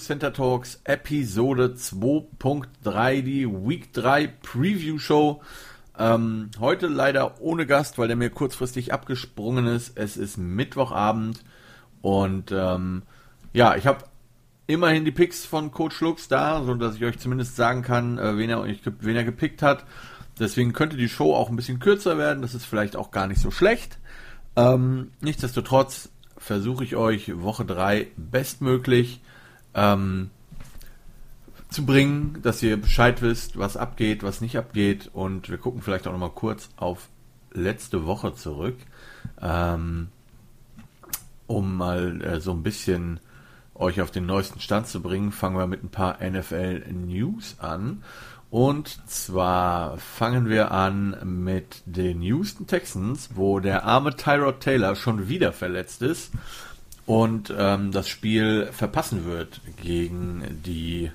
Center Talks Episode 2.3, die Week 3 Preview Show. Ähm, heute leider ohne Gast, weil der mir kurzfristig abgesprungen ist. Es ist Mittwochabend und ähm, ja, ich habe immerhin die Picks von Coach Lux da, so dass ich euch zumindest sagen kann, äh, wen, er, wen er gepickt hat. Deswegen könnte die Show auch ein bisschen kürzer werden. Das ist vielleicht auch gar nicht so schlecht. Ähm, nichtsdestotrotz versuche ich euch Woche 3 bestmöglich ähm, zu bringen, dass ihr Bescheid wisst, was abgeht, was nicht abgeht. Und wir gucken vielleicht auch nochmal kurz auf letzte Woche zurück, ähm, um mal äh, so ein bisschen euch auf den neuesten Stand zu bringen. Fangen wir mit ein paar NFL News an. Und zwar fangen wir an mit den Houston Texans, wo der arme Tyrod Taylor schon wieder verletzt ist und ähm, das Spiel verpassen wird gegen die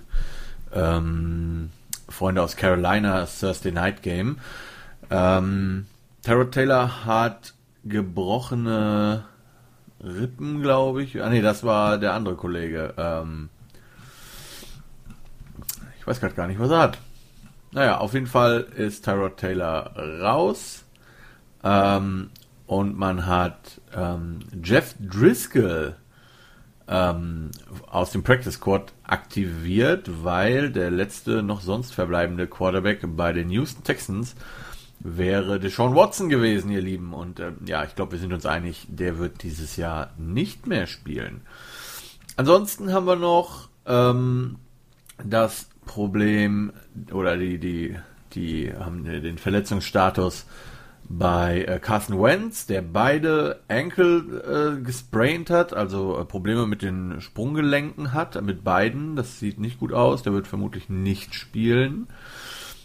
ähm, Freunde aus Carolina Thursday Night Game. Ähm, Tyrod Taylor hat gebrochene Rippen, glaube ich. Ah nee, das war der andere Kollege. Ähm, ich weiß gerade gar nicht, was er hat. Naja, auf jeden Fall ist Tyrod Taylor raus. Ähm, und man hat ähm, Jeff Driscoll ähm, aus dem Practice Squad aktiviert, weil der letzte noch sonst verbleibende Quarterback bei den Houston Texans wäre Deshaun Watson gewesen, ihr Lieben. Und äh, ja, ich glaube, wir sind uns einig, der wird dieses Jahr nicht mehr spielen. Ansonsten haben wir noch ähm, das Problem oder die, die, die haben den Verletzungsstatus bei äh, Carson Wentz, der beide Enkel äh, gespraint hat, also äh, Probleme mit den Sprunggelenken hat, mit beiden. Das sieht nicht gut aus. Der wird vermutlich nicht spielen.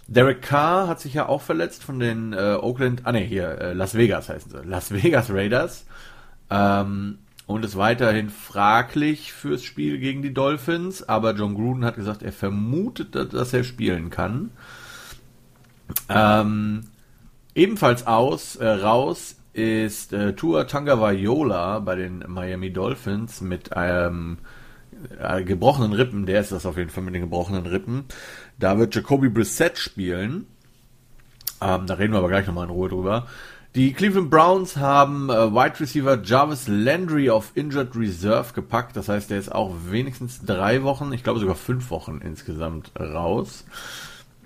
Derek Carr hat sich ja auch verletzt von den äh, Oakland, ah ne, hier, äh, Las Vegas heißen sie, Las Vegas Raiders. Ähm, und ist weiterhin fraglich fürs Spiel gegen die Dolphins, aber John Gruden hat gesagt, er vermutet, dass er spielen kann. Ähm, ebenfalls aus, äh, raus ist äh, Tua Tagovailoa bei den Miami Dolphins mit einem äh, gebrochenen Rippen, der ist das auf jeden Fall mit den gebrochenen Rippen. Da wird Jacoby Brissett spielen. Ähm, da reden wir aber gleich nochmal in Ruhe drüber. Die Cleveland Browns haben äh, Wide Receiver Jarvis Landry auf Injured Reserve gepackt. Das heißt, der ist auch wenigstens drei Wochen, ich glaube sogar fünf Wochen insgesamt raus.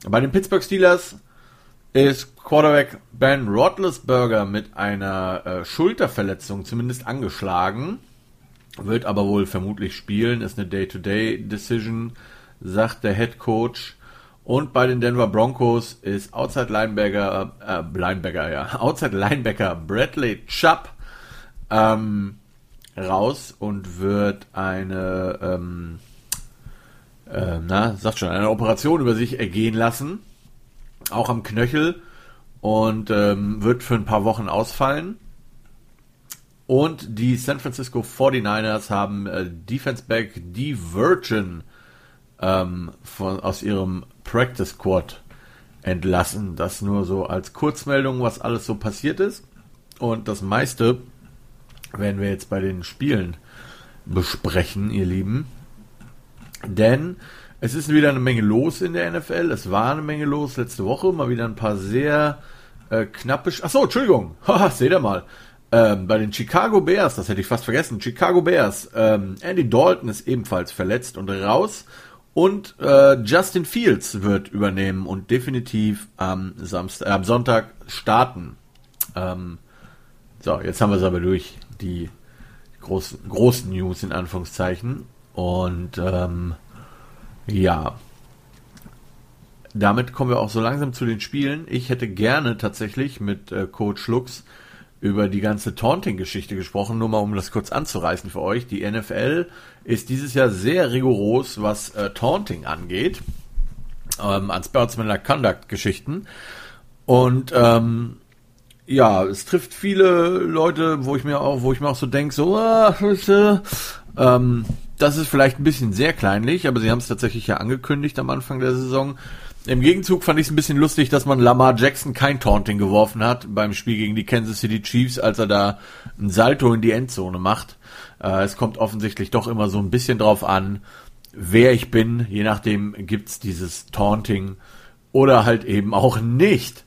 Bei den Pittsburgh Steelers ist Quarterback Ben Roethlisberger mit einer äh, Schulterverletzung zumindest angeschlagen. Wird aber wohl vermutlich spielen. Ist eine Day-to-Day-Decision, sagt der Head Coach. Und bei den Denver Broncos ist Outside Linebacker, äh, Linebacker, ja, Outside Linebacker Bradley Chubb ähm, raus und wird eine, ähm, äh, na, sagt schon, eine Operation über sich ergehen lassen, auch am Knöchel und ähm, wird für ein paar Wochen ausfallen. Und die San Francisco 49ers haben äh, Defense Back D. Virgin ähm, von, aus ihrem Practice Squad entlassen. Das nur so als Kurzmeldung, was alles so passiert ist. Und das meiste werden wir jetzt bei den Spielen besprechen, ihr Lieben. Denn es ist wieder eine Menge los in der NFL. Es war eine Menge los letzte Woche. Mal wieder ein paar sehr äh, knappe. Sch Achso, Entschuldigung. Seht ihr mal. Ähm, bei den Chicago Bears, das hätte ich fast vergessen. Chicago Bears. Ähm, Andy Dalton ist ebenfalls verletzt und raus. Und äh, Justin Fields wird übernehmen und definitiv am, Samstag, äh, am Sonntag starten. Ähm, so, jetzt haben wir es aber durch, die großen, großen News in Anführungszeichen. Und ähm, ja, damit kommen wir auch so langsam zu den Spielen. Ich hätte gerne tatsächlich mit äh, Coach Lux über die ganze Taunting-Geschichte gesprochen, nur mal um das kurz anzureißen für euch. Die NFL ist dieses Jahr sehr rigoros, was äh, Taunting angeht, ähm, an Sportsmanlike Conduct-Geschichten. Und ähm, ja, es trifft viele Leute, wo ich mir auch, wo ich mir auch so denke, so, äh, ähm, das ist vielleicht ein bisschen sehr kleinlich, aber sie haben es tatsächlich ja angekündigt am Anfang der Saison. Im Gegenzug fand ich es ein bisschen lustig, dass man Lamar Jackson kein Taunting geworfen hat beim Spiel gegen die Kansas City Chiefs, als er da ein Salto in die Endzone macht. Äh, es kommt offensichtlich doch immer so ein bisschen drauf an, wer ich bin. Je nachdem gibt's dieses Taunting oder halt eben auch nicht.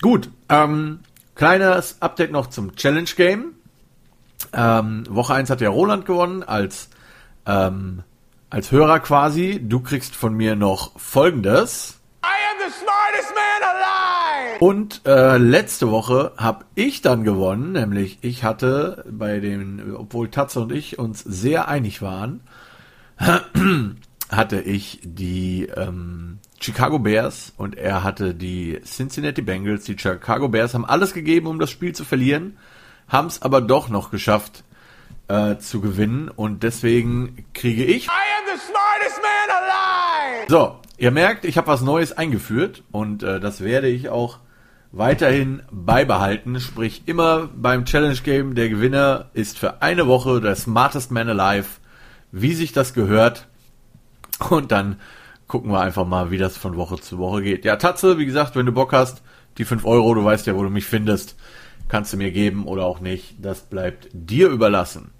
Gut, ähm, kleines Update noch zum Challenge Game. Ähm, Woche 1 hat ja Roland gewonnen als, ähm, als Hörer quasi. Du kriegst von mir noch folgendes. I am the smartest man alive! Und äh, letzte Woche habe ich dann gewonnen, nämlich ich hatte bei den, obwohl Tatze und ich uns sehr einig waren, hatte ich die ähm, Chicago Bears und er hatte die Cincinnati Bengals. Die Chicago Bears haben alles gegeben, um das Spiel zu verlieren, haben es aber doch noch geschafft äh, zu gewinnen und deswegen kriege ich. So, ihr merkt, ich habe was Neues eingeführt und äh, das werde ich auch weiterhin beibehalten. Sprich, immer beim Challenge Game der Gewinner ist für eine Woche der Smartest Man Alive, wie sich das gehört. Und dann gucken wir einfach mal, wie das von Woche zu Woche geht. Ja, Tatze, wie gesagt, wenn du Bock hast, die 5 Euro, du weißt ja, wo du mich findest, kannst du mir geben oder auch nicht. Das bleibt dir überlassen.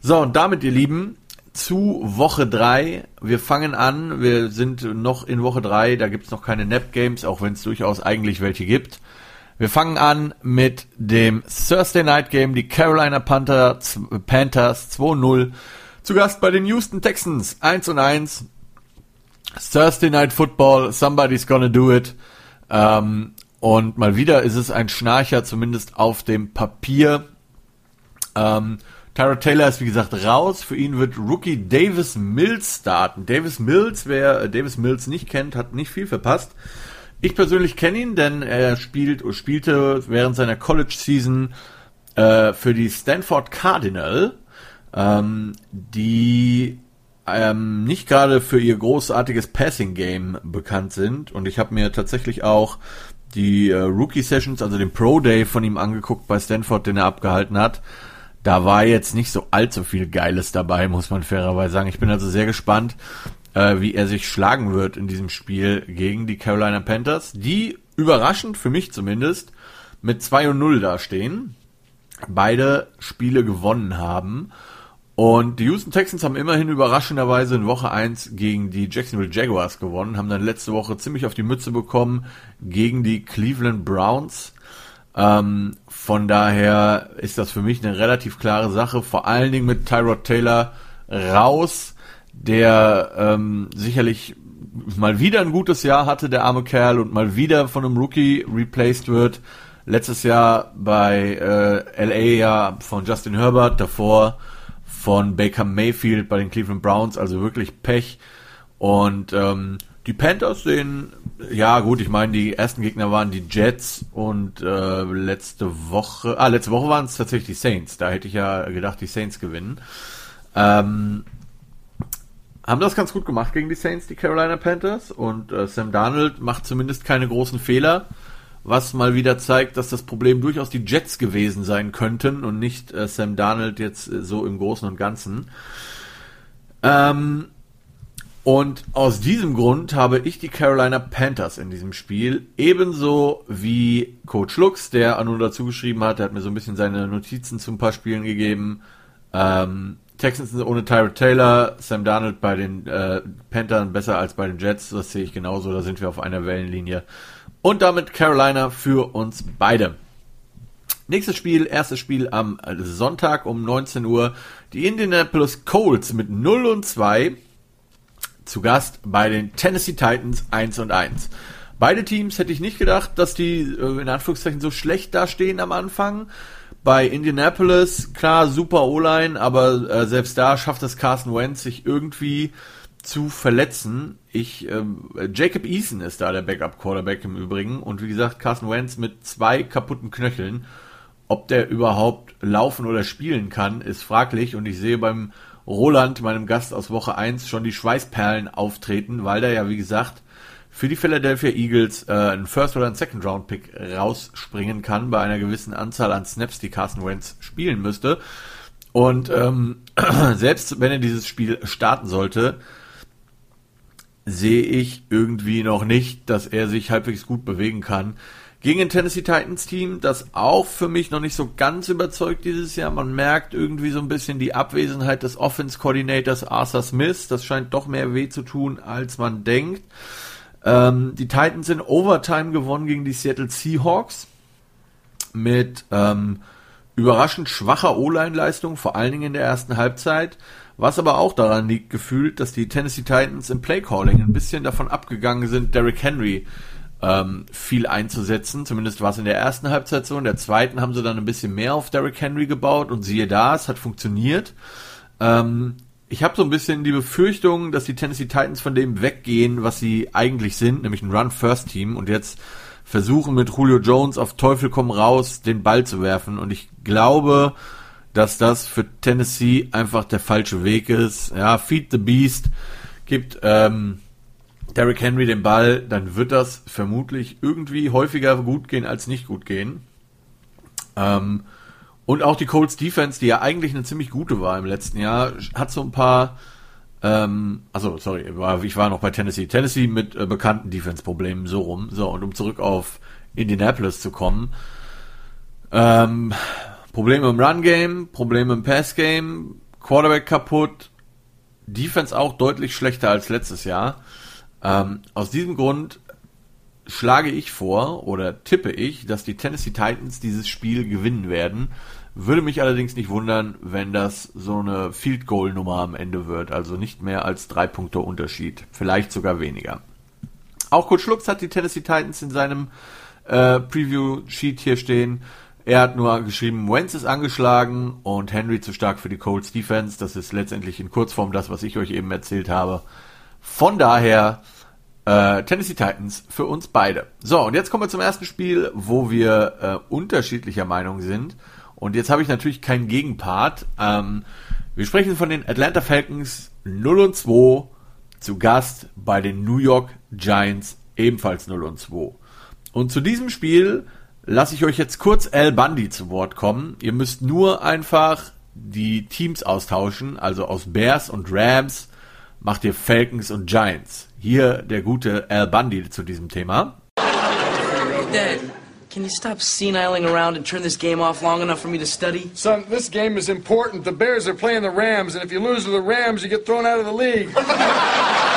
So, und damit, ihr Lieben, zu Woche 3. Wir fangen an, wir sind noch in Woche 3, da gibt's noch keine Nap Games, auch wenn es durchaus eigentlich welche gibt. Wir fangen an mit dem Thursday Night Game, die Carolina Panther, Panthers 2-0. Zu Gast bei den Houston Texans 1 und 1. Thursday Night Football, somebody's gonna do it. Ähm, und mal wieder ist es ein Schnarcher, zumindest auf dem Papier. Ähm, Tyra Taylor ist wie gesagt raus. Für ihn wird Rookie Davis Mills starten. Davis Mills, wer äh, Davis Mills nicht kennt, hat nicht viel verpasst. Ich persönlich kenne ihn, denn er spielt spielte während seiner College Season äh, für die Stanford Cardinal, ähm, die ähm, nicht gerade für ihr großartiges Passing Game bekannt sind. Und ich habe mir tatsächlich auch die äh, Rookie Sessions, also den Pro Day von ihm angeguckt bei Stanford, den er abgehalten hat. Da war jetzt nicht so allzu viel Geiles dabei, muss man fairerweise sagen. Ich bin also sehr gespannt, äh, wie er sich schlagen wird in diesem Spiel gegen die Carolina Panthers, die überraschend, für mich zumindest, mit 2 und 0 dastehen. Beide Spiele gewonnen haben. Und die Houston Texans haben immerhin überraschenderweise in Woche 1 gegen die Jacksonville Jaguars gewonnen, haben dann letzte Woche ziemlich auf die Mütze bekommen gegen die Cleveland Browns. Ähm, von daher ist das für mich eine relativ klare Sache, vor allen Dingen mit Tyrod Taylor raus, der ähm, sicherlich mal wieder ein gutes Jahr hatte, der arme Kerl, und mal wieder von einem Rookie replaced wird. Letztes Jahr bei äh, LA ja von Justin Herbert, davor von Baker Mayfield bei den Cleveland Browns, also wirklich Pech. Und ähm, die Panthers sehen, ja gut, ich meine, die ersten Gegner waren die Jets und äh, letzte Woche, ah, letzte Woche waren es tatsächlich die Saints. Da hätte ich ja gedacht, die Saints gewinnen. Ähm, haben das ganz gut gemacht gegen die Saints, die Carolina Panthers. Und äh, Sam Darnold macht zumindest keine großen Fehler was mal wieder zeigt, dass das Problem durchaus die Jets gewesen sein könnten und nicht äh, Sam Darnold jetzt äh, so im Großen und Ganzen. Ähm, und aus diesem Grund habe ich die Carolina Panthers in diesem Spiel, ebenso wie Coach Lux, der nur dazu geschrieben hat, der hat mir so ein bisschen seine Notizen zu ein paar Spielen gegeben. Ähm, Texans ohne Tyrod Taylor, Sam Darnold bei den äh, Panthers besser als bei den Jets, das sehe ich genauso, da sind wir auf einer Wellenlinie. Und damit Carolina für uns beide. Nächstes Spiel, erstes Spiel am Sonntag um 19 Uhr. Die Indianapolis Colts mit 0 und 2 zu Gast bei den Tennessee Titans 1 und 1. Beide Teams hätte ich nicht gedacht, dass die äh, in Anführungszeichen so schlecht dastehen am Anfang. Bei Indianapolis, klar, super O-Line, aber äh, selbst da schafft es Carson Wentz sich irgendwie zu verletzen. Ich, ähm, Jacob Eason ist da der Backup-Quarterback im Übrigen und wie gesagt, Carson Wentz mit zwei kaputten Knöcheln. Ob der überhaupt laufen oder spielen kann, ist fraglich und ich sehe beim Roland, meinem Gast aus Woche 1, schon die Schweißperlen auftreten, weil der ja, wie gesagt, für die Philadelphia Eagles äh, einen First- oder einen Second-Round-Pick rausspringen kann bei einer gewissen Anzahl an Snaps, die Carson Wentz spielen müsste. Und ähm, selbst wenn er dieses Spiel starten sollte, sehe ich irgendwie noch nicht, dass er sich halbwegs gut bewegen kann gegen ein Tennessee Titans Team, das auch für mich noch nicht so ganz überzeugt dieses Jahr. Man merkt irgendwie so ein bisschen die Abwesenheit des Offense Coordinators Arthur Smith. Das scheint doch mehr weh zu tun, als man denkt. Ähm, die Titans sind Overtime gewonnen gegen die Seattle Seahawks mit ähm, überraschend schwacher O-Line-Leistung, vor allen Dingen in der ersten Halbzeit. Was aber auch daran liegt, gefühlt, dass die Tennessee Titans im Playcalling ein bisschen davon abgegangen sind, Derrick Henry ähm, viel einzusetzen. Zumindest war es in der ersten Halbzeit so. In der zweiten haben sie dann ein bisschen mehr auf Derrick Henry gebaut und siehe da, es hat funktioniert. Ähm, ich habe so ein bisschen die Befürchtung, dass die Tennessee Titans von dem weggehen, was sie eigentlich sind, nämlich ein Run-First-Team und jetzt versuchen mit Julio Jones auf Teufel komm raus den Ball zu werfen und ich glaube, dass das für Tennessee einfach der falsche Weg ist. Ja, Feed the Beast gibt ähm, Derrick Henry den Ball, dann wird das vermutlich irgendwie häufiger gut gehen als nicht gut gehen. Ähm, und auch die Colts Defense, die ja eigentlich eine ziemlich gute war im letzten Jahr, hat so ein paar, ähm, also sorry, ich war noch bei Tennessee. Tennessee mit äh, bekannten Defense-Problemen so rum. So, und um zurück auf Indianapolis zu kommen. Ähm, Probleme im Run-Game, Probleme im Pass-Game, Quarterback kaputt, Defense auch deutlich schlechter als letztes Jahr. Ähm, aus diesem Grund schlage ich vor oder tippe ich, dass die Tennessee Titans dieses Spiel gewinnen werden. Würde mich allerdings nicht wundern, wenn das so eine Field Goal Nummer am Ende wird, also nicht mehr als drei Punkte Unterschied, vielleicht sogar weniger. Auch Coach Schlucks hat die Tennessee Titans in seinem äh, Preview Sheet hier stehen. Er hat nur geschrieben, Wentz ist angeschlagen und Henry zu stark für die Colts Defense. Das ist letztendlich in Kurzform das, was ich euch eben erzählt habe. Von daher äh, Tennessee Titans für uns beide. So, und jetzt kommen wir zum ersten Spiel, wo wir äh, unterschiedlicher Meinung sind. Und jetzt habe ich natürlich keinen Gegenpart. Ähm, wir sprechen von den Atlanta Falcons 0 und 2 zu Gast bei den New York Giants ebenfalls 0 und 2. Und zu diesem Spiel lasse ich euch jetzt kurz Al Bundy zu Wort kommen. Ihr müsst nur einfach die Teams austauschen, also aus Bears und Rams macht ihr Falcons und Giants. Hier der gute Al Bundy zu diesem Thema. Dad, can you stop seniling around and turn this game off long enough for me to study? Son, this game is important. The Bears are playing the Rams, and if you lose to the Rams, you get thrown out of the league.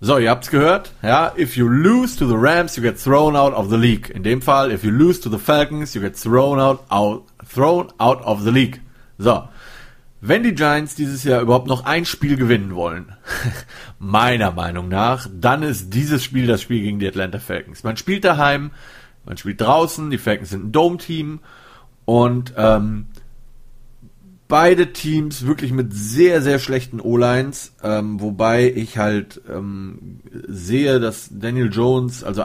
So, ihr habt's gehört. Ja, if you lose to the Rams, you get thrown out of the league. In dem Fall, if you lose to the Falcons, you get thrown out, out thrown out of the league. So, wenn die Giants dieses Jahr überhaupt noch ein Spiel gewinnen wollen, meiner Meinung nach, dann ist dieses Spiel das Spiel gegen die Atlanta Falcons. Man spielt daheim, man spielt draußen, die Falcons sind ein Dome-Team und ähm, beide Teams wirklich mit sehr, sehr schlechten O-Lines, ähm, wobei ich halt ähm, sehe, dass Daniel Jones, also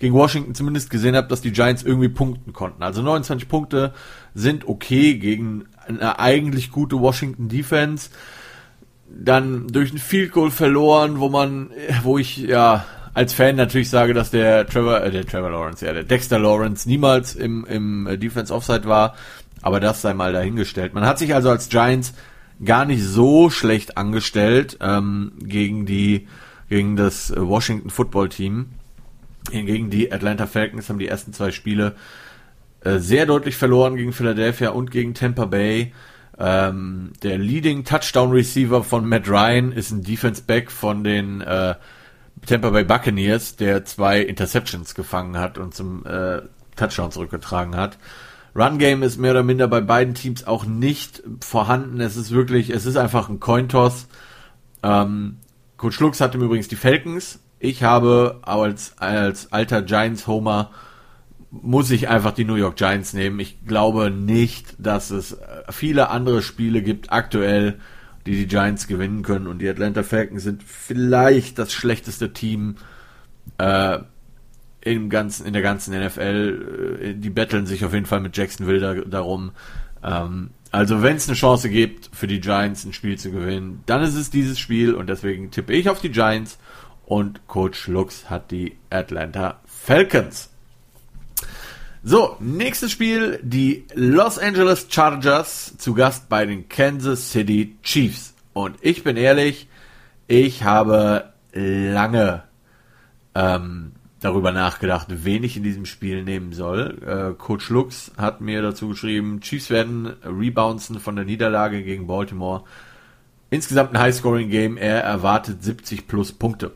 gegen Washington zumindest gesehen habe, dass die Giants irgendwie punkten konnten. Also 29 Punkte sind okay gegen eine eigentlich gute Washington Defense. Dann durch ein Field Goal verloren, wo man, wo ich ja als Fan natürlich sage, dass der Trevor, äh, der Trevor Lawrence, ja, der Dexter Lawrence niemals im, im Defense Offside war, aber das sei mal dahingestellt. Man hat sich also als Giants gar nicht so schlecht angestellt ähm, gegen die gegen das Washington Football Team. Gegen die Atlanta Falcons haben die ersten zwei Spiele äh, sehr deutlich verloren gegen Philadelphia und gegen Tampa Bay. Ähm, der Leading Touchdown Receiver von Matt Ryan ist ein Defense Back von den äh, Tampa Bay Buccaneers, der zwei Interceptions gefangen hat und zum äh, Touchdown zurückgetragen hat. Run Game ist mehr oder minder bei beiden Teams auch nicht vorhanden. Es ist wirklich, es ist einfach ein Cointoss. Ähm, Coach Lux hatte übrigens die Falcons. Ich habe als, als alter Giants Homer muss ich einfach die New York Giants nehmen. Ich glaube nicht, dass es viele andere Spiele gibt aktuell, die die Giants gewinnen können. Und die Atlanta Falcons sind vielleicht das schlechteste Team äh, im ganzen, in der ganzen NFL. Äh, die betteln sich auf jeden Fall mit Jacksonville da, darum. Ähm, also wenn es eine Chance gibt für die Giants ein Spiel zu gewinnen, dann ist es dieses Spiel und deswegen tippe ich auf die Giants und Coach Lux hat die Atlanta Falcons. So, nächstes Spiel, die Los Angeles Chargers zu Gast bei den Kansas City Chiefs. Und ich bin ehrlich, ich habe lange ähm, darüber nachgedacht, wen ich in diesem Spiel nehmen soll. Äh, Coach Lux hat mir dazu geschrieben, Chiefs werden rebouncen von der Niederlage gegen Baltimore. Insgesamt ein High-Scoring-Game. Er erwartet 70 plus Punkte.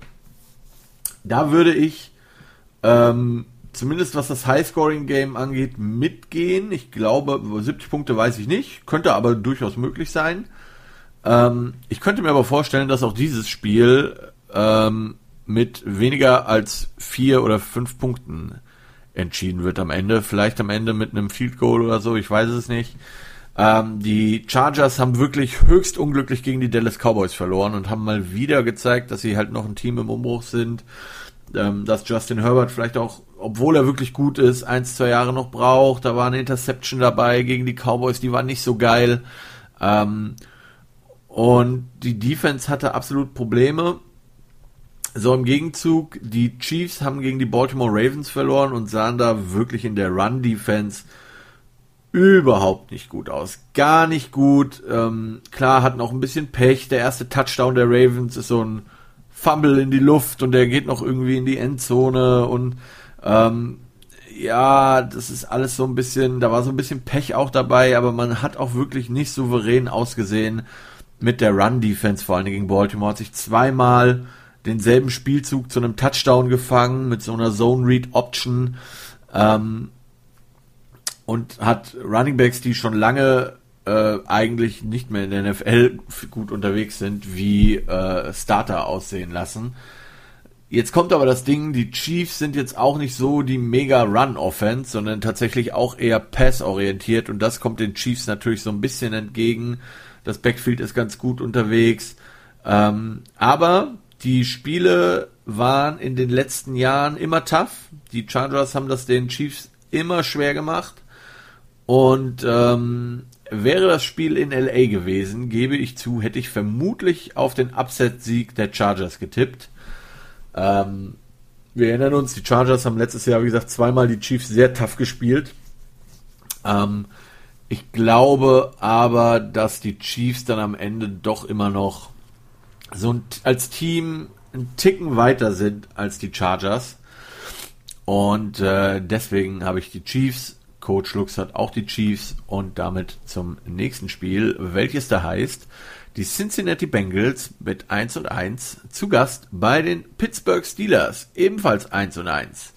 Da würde ich ähm, zumindest was das High-Scoring-Game angeht, mitgehen. Ich glaube, 70 Punkte weiß ich nicht, könnte aber durchaus möglich sein. Ähm, ich könnte mir aber vorstellen, dass auch dieses Spiel ähm, mit weniger als vier oder fünf Punkten entschieden wird am Ende. Vielleicht am Ende mit einem Field Goal oder so, ich weiß es nicht. Ähm, die Chargers haben wirklich höchst unglücklich gegen die Dallas Cowboys verloren und haben mal wieder gezeigt, dass sie halt noch ein Team im Umbruch sind. Ähm, dass Justin Herbert vielleicht auch, obwohl er wirklich gut ist, eins, zwei Jahre noch braucht. Da war eine Interception dabei gegen die Cowboys, die war nicht so geil. Ähm, und die Defense hatte absolut Probleme. So im Gegenzug, die Chiefs haben gegen die Baltimore Ravens verloren und sahen da wirklich in der Run-Defense überhaupt nicht gut aus. Gar nicht gut. Ähm, klar, hatten auch ein bisschen Pech. Der erste Touchdown der Ravens ist so ein Fumble in die Luft und der geht noch irgendwie in die Endzone und ähm, ja, das ist alles so ein bisschen, da war so ein bisschen Pech auch dabei, aber man hat auch wirklich nicht souverän ausgesehen mit der Run-Defense, vor allem gegen Baltimore, hat sich zweimal denselben Spielzug zu einem Touchdown gefangen mit so einer Zone-Read-Option ähm, und hat Running Backs, die schon lange äh, eigentlich nicht mehr in der NFL gut unterwegs sind, wie äh, Starter aussehen lassen. Jetzt kommt aber das Ding, die Chiefs sind jetzt auch nicht so die mega Run-Offense, sondern tatsächlich auch eher Pass-orientiert und das kommt den Chiefs natürlich so ein bisschen entgegen. Das Backfield ist ganz gut unterwegs. Ähm, aber die Spiele waren in den letzten Jahren immer tough. Die Chargers haben das den Chiefs immer schwer gemacht. Und ähm, Wäre das Spiel in LA gewesen, gebe ich zu, hätte ich vermutlich auf den Upset-Sieg der Chargers getippt. Ähm, wir erinnern uns, die Chargers haben letztes Jahr, wie gesagt, zweimal die Chiefs sehr tough gespielt. Ähm, ich glaube aber, dass die Chiefs dann am Ende doch immer noch so ein, als Team einen Ticken weiter sind als die Chargers. Und äh, deswegen habe ich die Chiefs Coach Lux hat auch die Chiefs und damit zum nächsten Spiel, welches da heißt, die Cincinnati Bengals mit 1 und 1 zu Gast bei den Pittsburgh Steelers, ebenfalls 1 und 1.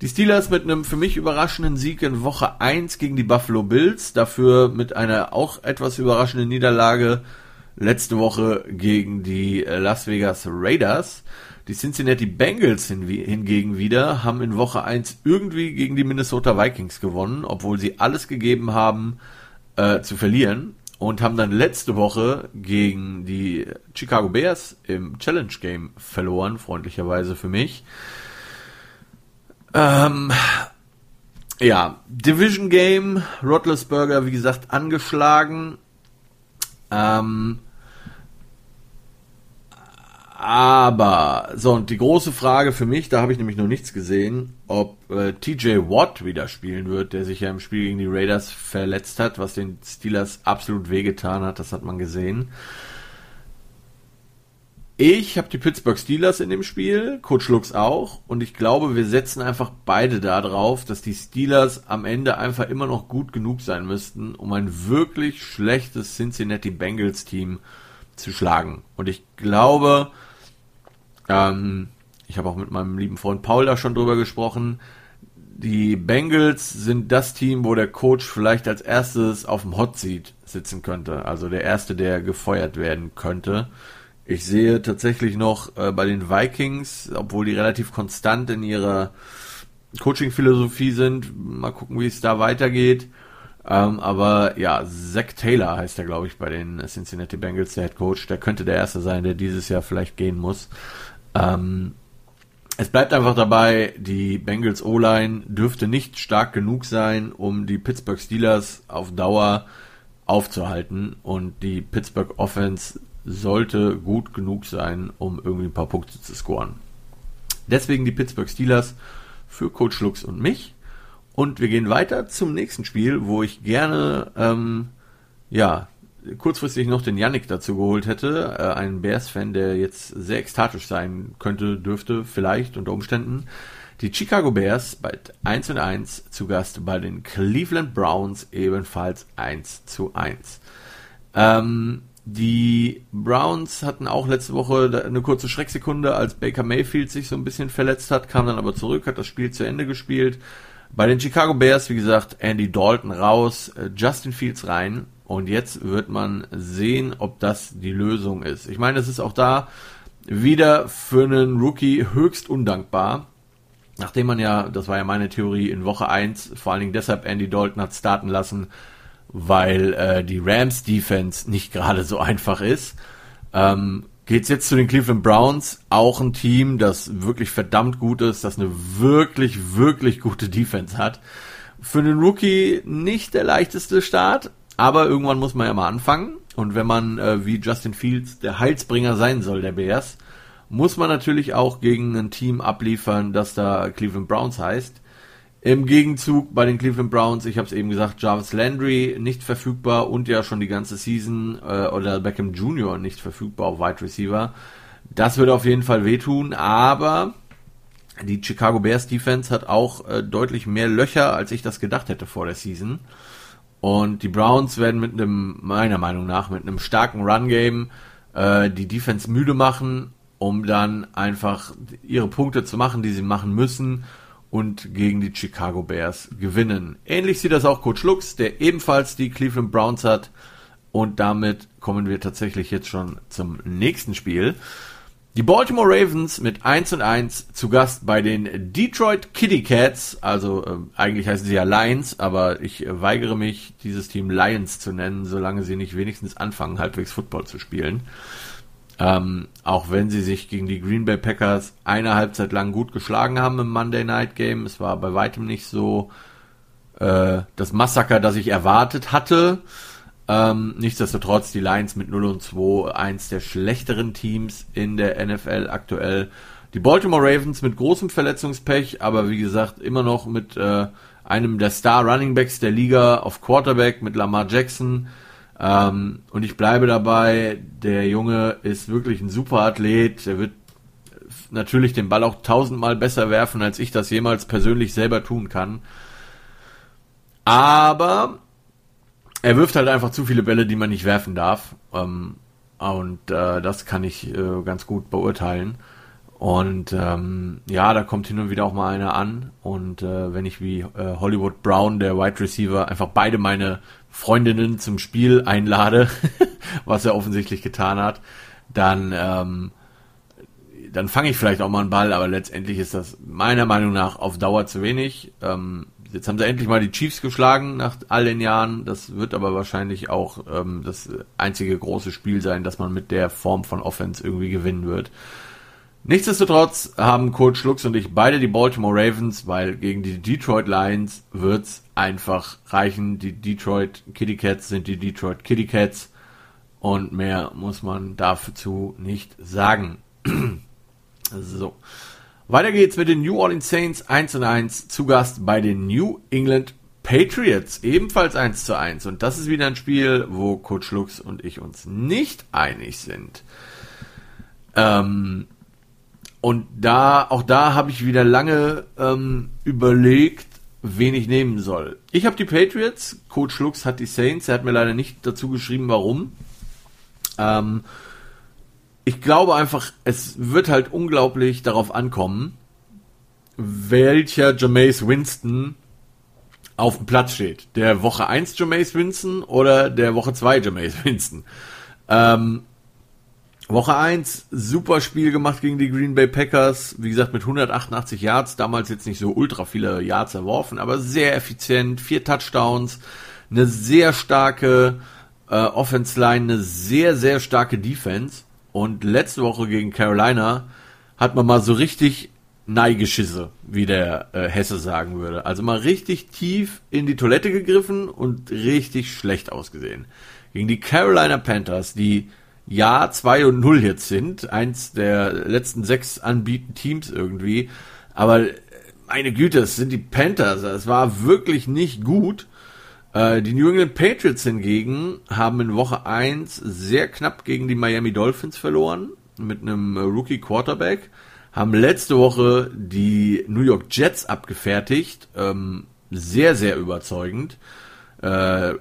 Die Steelers mit einem für mich überraschenden Sieg in Woche 1 gegen die Buffalo Bills, dafür mit einer auch etwas überraschenden Niederlage letzte Woche gegen die Las Vegas Raiders. Die Cincinnati Bengals hingegen wieder haben in Woche 1 irgendwie gegen die Minnesota Vikings gewonnen, obwohl sie alles gegeben haben äh, zu verlieren und haben dann letzte Woche gegen die Chicago Bears im Challenge Game verloren, freundlicherweise für mich. Ähm, ja, Division Game, Rotlesburger, wie gesagt, angeschlagen. Ähm, aber, so, und die große Frage für mich, da habe ich nämlich noch nichts gesehen, ob äh, TJ Watt wieder spielen wird, der sich ja im Spiel gegen die Raiders verletzt hat, was den Steelers absolut wehgetan hat, das hat man gesehen. Ich habe die Pittsburgh Steelers in dem Spiel, Coach Lux auch, und ich glaube, wir setzen einfach beide da drauf, dass die Steelers am Ende einfach immer noch gut genug sein müssten, um ein wirklich schlechtes Cincinnati Bengals Team zu schlagen. Und ich glaube, ähm, ich habe auch mit meinem lieben Freund Paul da schon drüber gesprochen. Die Bengals sind das Team, wo der Coach vielleicht als erstes auf dem Hot Seat sitzen könnte. Also der erste, der gefeuert werden könnte. Ich sehe tatsächlich noch äh, bei den Vikings, obwohl die relativ konstant in ihrer Coaching-Philosophie sind, mal gucken, wie es da weitergeht. Ähm, aber ja, Zach Taylor heißt er, glaube ich, bei den Cincinnati Bengals, der Head Coach. Der könnte der Erste sein, der dieses Jahr vielleicht gehen muss. Ähm, es bleibt einfach dabei, die Bengals O-Line dürfte nicht stark genug sein, um die Pittsburgh Steelers auf Dauer aufzuhalten und die Pittsburgh Offense sollte gut genug sein, um irgendwie ein paar Punkte zu scoren. Deswegen die Pittsburgh Steelers für Coach Lux und mich. Und wir gehen weiter zum nächsten Spiel, wo ich gerne ähm, ja kurzfristig noch den Yannick dazu geholt hätte, äh, einen Bears-Fan, der jetzt sehr ekstatisch sein könnte, dürfte, vielleicht unter Umständen. Die Chicago Bears bei 1 und 1 zu Gast bei den Cleveland Browns ebenfalls 1 zu 1. Ähm, die Browns hatten auch letzte Woche eine kurze Schrecksekunde, als Baker Mayfield sich so ein bisschen verletzt hat, kam dann aber zurück, hat das Spiel zu Ende gespielt. Bei den Chicago Bears, wie gesagt, Andy Dalton raus, äh, Justin Fields rein. Und jetzt wird man sehen, ob das die Lösung ist. Ich meine, es ist auch da wieder für einen Rookie höchst undankbar. Nachdem man ja, das war ja meine Theorie, in Woche 1 vor allen Dingen deshalb Andy Dalton hat starten lassen, weil äh, die Rams Defense nicht gerade so einfach ist. Ähm, geht's jetzt zu den Cleveland Browns, auch ein Team, das wirklich verdammt gut ist, das eine wirklich, wirklich gute Defense hat. Für einen Rookie nicht der leichteste Start, aber irgendwann muss man ja mal anfangen. Und wenn man äh, wie Justin Fields der Heilsbringer sein soll, der Bears, muss man natürlich auch gegen ein Team abliefern, das da Cleveland Browns heißt. Im Gegenzug bei den Cleveland Browns, ich habe es eben gesagt, Jarvis Landry nicht verfügbar und ja schon die ganze Season äh, oder Beckham Jr. nicht verfügbar auf Wide Receiver. Das würde auf jeden Fall wehtun, aber die Chicago Bears Defense hat auch äh, deutlich mehr Löcher, als ich das gedacht hätte vor der Season. Und die Browns werden mit einem, meiner Meinung nach, mit einem starken Run-Game äh, die Defense müde machen, um dann einfach ihre Punkte zu machen, die sie machen müssen und gegen die Chicago Bears gewinnen. Ähnlich sieht das auch Coach Lux, der ebenfalls die Cleveland Browns hat. Und damit kommen wir tatsächlich jetzt schon zum nächsten Spiel. Die Baltimore Ravens mit 1 und 1 zu Gast bei den Detroit Kitty Cats. Also äh, eigentlich heißen sie ja Lions, aber ich äh, weigere mich, dieses Team Lions zu nennen, solange sie nicht wenigstens anfangen, halbwegs Football zu spielen. Ähm, auch wenn sie sich gegen die Green Bay Packers eine Halbzeit lang gut geschlagen haben im Monday Night Game. Es war bei weitem nicht so äh, das Massaker, das ich erwartet hatte. Ähm, nichtsdestotrotz die Lions mit 0 und 2, eins der schlechteren Teams in der NFL aktuell. Die Baltimore Ravens mit großem Verletzungspech, aber wie gesagt immer noch mit äh, einem der Star Running Backs der Liga auf Quarterback mit Lamar Jackson ähm, und ich bleibe dabei, der Junge ist wirklich ein super Athlet. Er wird natürlich den Ball auch tausendmal besser werfen, als ich das jemals persönlich selber tun kann. Aber er wirft halt einfach zu viele Bälle, die man nicht werfen darf. Ähm, und äh, das kann ich äh, ganz gut beurteilen. Und ähm, ja, da kommt hin und wieder auch mal einer an. Und äh, wenn ich wie äh, Hollywood Brown, der Wide Receiver, einfach beide meine Freundinnen zum Spiel einlade, was er offensichtlich getan hat, dann, ähm, dann fange ich vielleicht auch mal einen Ball, aber letztendlich ist das meiner Meinung nach auf Dauer zu wenig. Ähm, jetzt haben sie endlich mal die Chiefs geschlagen nach all den Jahren. Das wird aber wahrscheinlich auch ähm, das einzige große Spiel sein, dass man mit der Form von Offense irgendwie gewinnen wird. Nichtsdestotrotz haben Coach Lux und ich beide die Baltimore Ravens, weil gegen die Detroit Lions wird's einfach reichen. Die Detroit Kitty Cats sind die Detroit Kitty Cats und mehr muss man dazu nicht sagen. so. Weiter geht's mit den New Orleans Saints 1 und 1 zu Gast bei den New England Patriots ebenfalls 1 zu 1 und das ist wieder ein Spiel, wo Coach Lux und ich uns nicht einig sind. Ähm, und da, auch da habe ich wieder lange ähm, überlegt, wen ich nehmen soll. Ich habe die Patriots, Coach Lux hat die Saints, er hat mir leider nicht dazu geschrieben, warum. Ähm, ich glaube einfach, es wird halt unglaublich darauf ankommen, welcher Jameis Winston auf dem Platz steht. Der Woche 1 Jameis Winston oder der Woche 2 Jameis Winston. Ähm, Woche 1, super Spiel gemacht gegen die Green Bay Packers. Wie gesagt, mit 188 Yards, damals jetzt nicht so ultra viele Yards erworfen, aber sehr effizient. Vier Touchdowns, eine sehr starke äh, Offense Line, eine sehr, sehr starke Defense. Und letzte Woche gegen Carolina hat man mal so richtig Neigeschisse, wie der äh, Hesse sagen würde. Also mal richtig tief in die Toilette gegriffen und richtig schlecht ausgesehen. Gegen die Carolina Panthers, die ja 2 und 0 jetzt sind, eins der letzten sechs anbieten Teams irgendwie, aber äh, meine Güte, es sind die Panthers, es war wirklich nicht gut. Äh, die New England Patriots hingegen haben in Woche 1 sehr knapp gegen die Miami Dolphins verloren, mit einem äh, Rookie Quarterback, haben letzte Woche die New York Jets abgefertigt. Ähm, sehr, sehr überzeugend. Äh,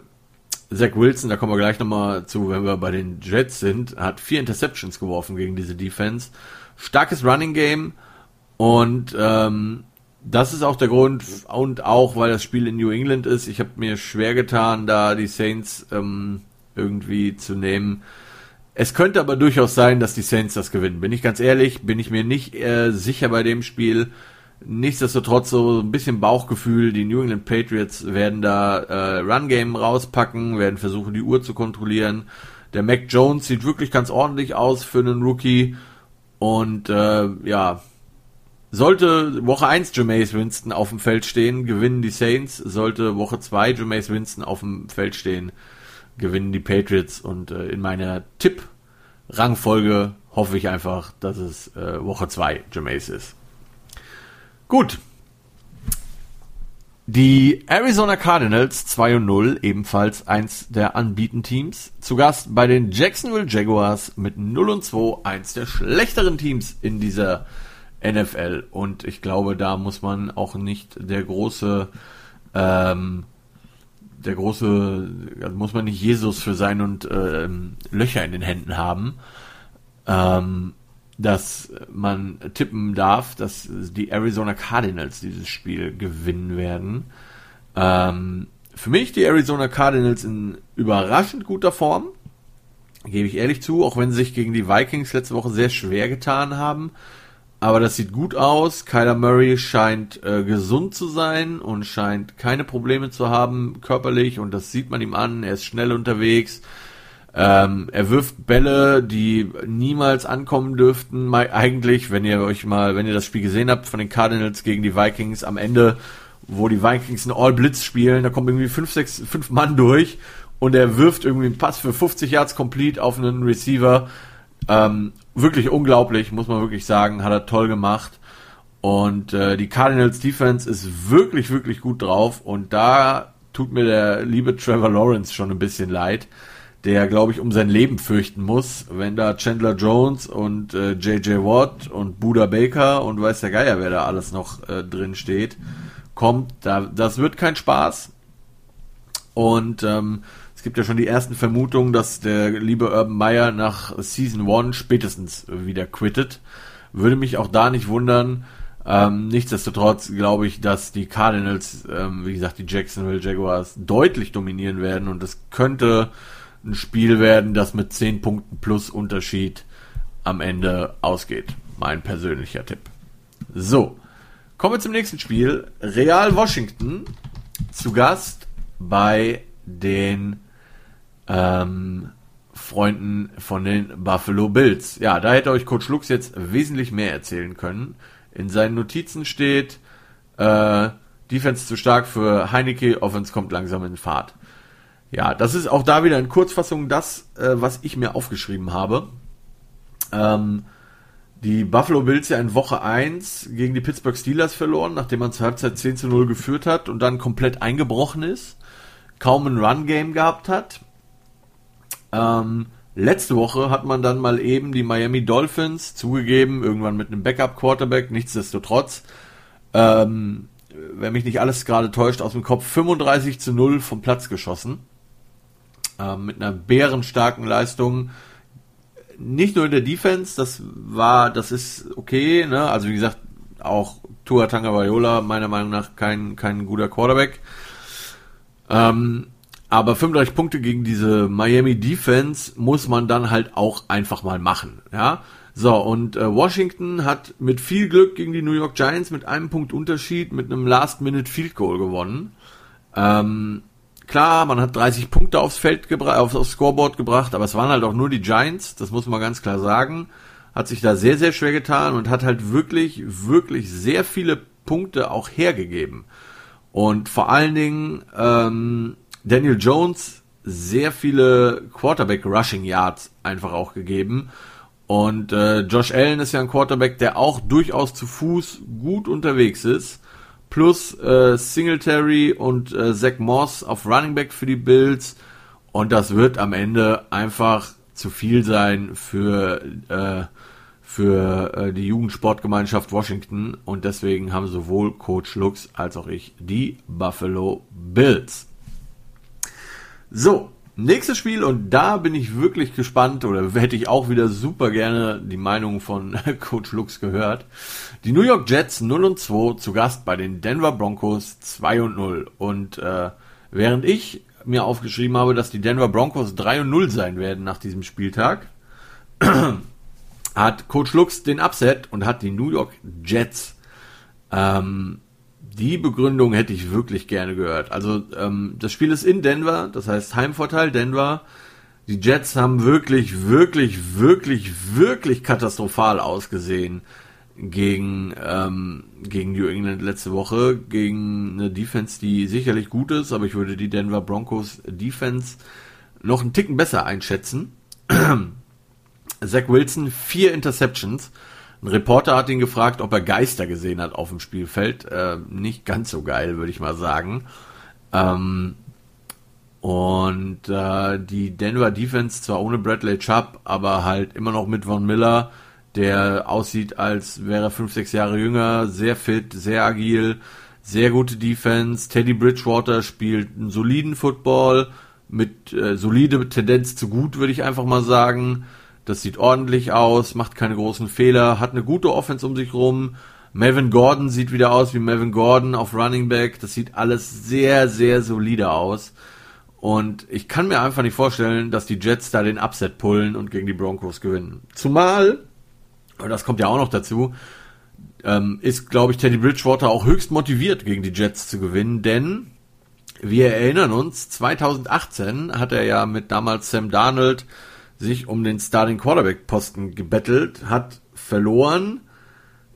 Zach Wilson, da kommen wir gleich nochmal zu, wenn wir bei den Jets sind, hat vier Interceptions geworfen gegen diese Defense. Starkes Running Game und ähm, das ist auch der Grund und auch, weil das Spiel in New England ist. Ich habe mir schwer getan, da die Saints ähm, irgendwie zu nehmen. Es könnte aber durchaus sein, dass die Saints das gewinnen. Bin ich ganz ehrlich, bin ich mir nicht äh, sicher bei dem Spiel. Nichtsdestotrotz so ein bisschen Bauchgefühl. Die New England Patriots werden da äh, Run Game rauspacken, werden versuchen, die Uhr zu kontrollieren. Der Mac Jones sieht wirklich ganz ordentlich aus für einen Rookie. Und äh, ja, sollte Woche 1 Jameis Winston auf dem Feld stehen, gewinnen die Saints. Sollte Woche 2 Jameis Winston auf dem Feld stehen, gewinnen die Patriots. Und äh, in meiner Tipp-Rangfolge hoffe ich einfach, dass es äh, Woche 2 Jameis ist. Gut. Die Arizona Cardinals 2 und 0, ebenfalls eins der Anbieten-Teams. Zu Gast bei den Jacksonville Jaguars mit 0 und 2, eins der schlechteren Teams in dieser NFL. Und ich glaube, da muss man auch nicht der große, ähm, der große, also muss man nicht Jesus für sein und ähm, Löcher in den Händen haben, ähm, dass man tippen darf, dass die Arizona Cardinals dieses Spiel gewinnen werden. Ähm, für mich die Arizona Cardinals in überraschend guter Form, gebe ich ehrlich zu, auch wenn sie sich gegen die Vikings letzte Woche sehr schwer getan haben. Aber das sieht gut aus. Kyler Murray scheint äh, gesund zu sein und scheint keine Probleme zu haben körperlich und das sieht man ihm an. Er ist schnell unterwegs. Ähm, er wirft Bälle, die niemals ankommen dürften. Eigentlich, wenn ihr euch mal, wenn ihr das Spiel gesehen habt von den Cardinals gegen die Vikings am Ende, wo die Vikings ein All-Blitz spielen, da kommen irgendwie fünf, sechs, fünf Mann durch und er wirft irgendwie einen Pass für 50 Yards complete auf einen Receiver ähm, wirklich unglaublich, muss man wirklich sagen, hat er toll gemacht. Und äh, die Cardinals Defense ist wirklich, wirklich gut drauf. Und da tut mir der liebe Trevor Lawrence schon ein bisschen leid, der, glaube ich, um sein Leben fürchten muss, wenn da Chandler Jones und äh, JJ Watt und Buda Baker und weiß der Geier, wer da alles noch äh, drin steht, kommt. Da, das wird kein Spaß. Und ähm, es gibt ja schon die ersten Vermutungen, dass der liebe Urban Meyer nach Season 1 spätestens wieder quittet. Würde mich auch da nicht wundern. Ähm, nichtsdestotrotz glaube ich, dass die Cardinals, ähm, wie gesagt, die Jacksonville Jaguars deutlich dominieren werden und es könnte ein Spiel werden, das mit 10 Punkten plus Unterschied am Ende ausgeht. Mein persönlicher Tipp. So, kommen wir zum nächsten Spiel. Real Washington zu Gast bei den ähm, Freunden von den Buffalo Bills. Ja, da hätte euch Coach Lux jetzt wesentlich mehr erzählen können. In seinen Notizen steht, äh, Defense zu stark für Heineke, Offense kommt langsam in Fahrt. Ja, das ist auch da wieder in Kurzfassung das, äh, was ich mir aufgeschrieben habe. Ähm, die Buffalo Bills ja in Woche 1 gegen die Pittsburgh Steelers verloren, nachdem man zur Halbzeit 10 zu 0 geführt hat und dann komplett eingebrochen ist, kaum ein Run-Game gehabt hat ähm, letzte Woche hat man dann mal eben die Miami Dolphins zugegeben, irgendwann mit einem Backup-Quarterback, nichtsdestotrotz. Ähm, wenn mich nicht alles gerade täuscht, aus dem Kopf 35 zu 0 vom Platz geschossen. Ähm, mit einer bärenstarken Leistung. Nicht nur in der Defense, das war, das ist okay, ne? Also wie gesagt, auch Tua Tagovailoa meiner Meinung nach kein, kein guter Quarterback. Ähm, aber 35 Punkte gegen diese Miami Defense muss man dann halt auch einfach mal machen, ja. So, und äh, Washington hat mit viel Glück gegen die New York Giants mit einem Punkt Unterschied mit einem Last-Minute-Field Goal gewonnen. Ähm, klar, man hat 30 Punkte aufs Feld gebracht, aufs, aufs Scoreboard gebracht, aber es waren halt auch nur die Giants, das muss man ganz klar sagen. Hat sich da sehr, sehr schwer getan und hat halt wirklich, wirklich sehr viele Punkte auch hergegeben. Und vor allen Dingen, ähm, Daniel Jones sehr viele Quarterback Rushing Yards einfach auch gegeben. Und äh, Josh Allen ist ja ein Quarterback, der auch durchaus zu Fuß gut unterwegs ist. Plus äh, Singletary und äh, Zach Moss auf Running Back für die Bills. Und das wird am Ende einfach zu viel sein für, äh, für äh, die Jugendsportgemeinschaft Washington und deswegen haben sowohl Coach Lux als auch ich die Buffalo Bills. So, nächstes Spiel und da bin ich wirklich gespannt oder hätte ich auch wieder super gerne die Meinung von Coach Lux gehört. Die New York Jets 0 und 2 zu Gast bei den Denver Broncos 2 und 0 und äh, während ich mir aufgeschrieben habe, dass die Denver Broncos 3 und 0 sein werden nach diesem Spieltag, hat Coach Lux den Upset und hat die New York Jets. Ähm, die Begründung hätte ich wirklich gerne gehört. Also ähm, das Spiel ist in Denver, das heißt Heimvorteil Denver. Die Jets haben wirklich, wirklich, wirklich, wirklich katastrophal ausgesehen gegen, ähm, gegen New England letzte Woche, gegen eine Defense, die sicherlich gut ist, aber ich würde die Denver Broncos Defense noch einen Ticken besser einschätzen. Zach Wilson, vier Interceptions. Ein Reporter hat ihn gefragt, ob er Geister gesehen hat auf dem Spielfeld. Äh, nicht ganz so geil, würde ich mal sagen. Ähm, und äh, die Denver Defense zwar ohne Bradley Chubb, aber halt immer noch mit Von Miller, der aussieht, als wäre er fünf, sechs Jahre jünger, sehr fit, sehr agil, sehr gute Defense. Teddy Bridgewater spielt einen soliden Football mit äh, solide Tendenz zu gut, würde ich einfach mal sagen. Das sieht ordentlich aus, macht keine großen Fehler, hat eine gute Offense um sich rum. Melvin Gordon sieht wieder aus wie Melvin Gordon auf Running Back. Das sieht alles sehr, sehr solide aus. Und ich kann mir einfach nicht vorstellen, dass die Jets da den Upset pullen und gegen die Broncos gewinnen. Zumal, und das kommt ja auch noch dazu, ähm, ist, glaube ich, Teddy Bridgewater auch höchst motiviert, gegen die Jets zu gewinnen, denn wir erinnern uns, 2018 hat er ja mit damals Sam Darnold sich um den Starting Quarterback Posten gebettelt, hat verloren,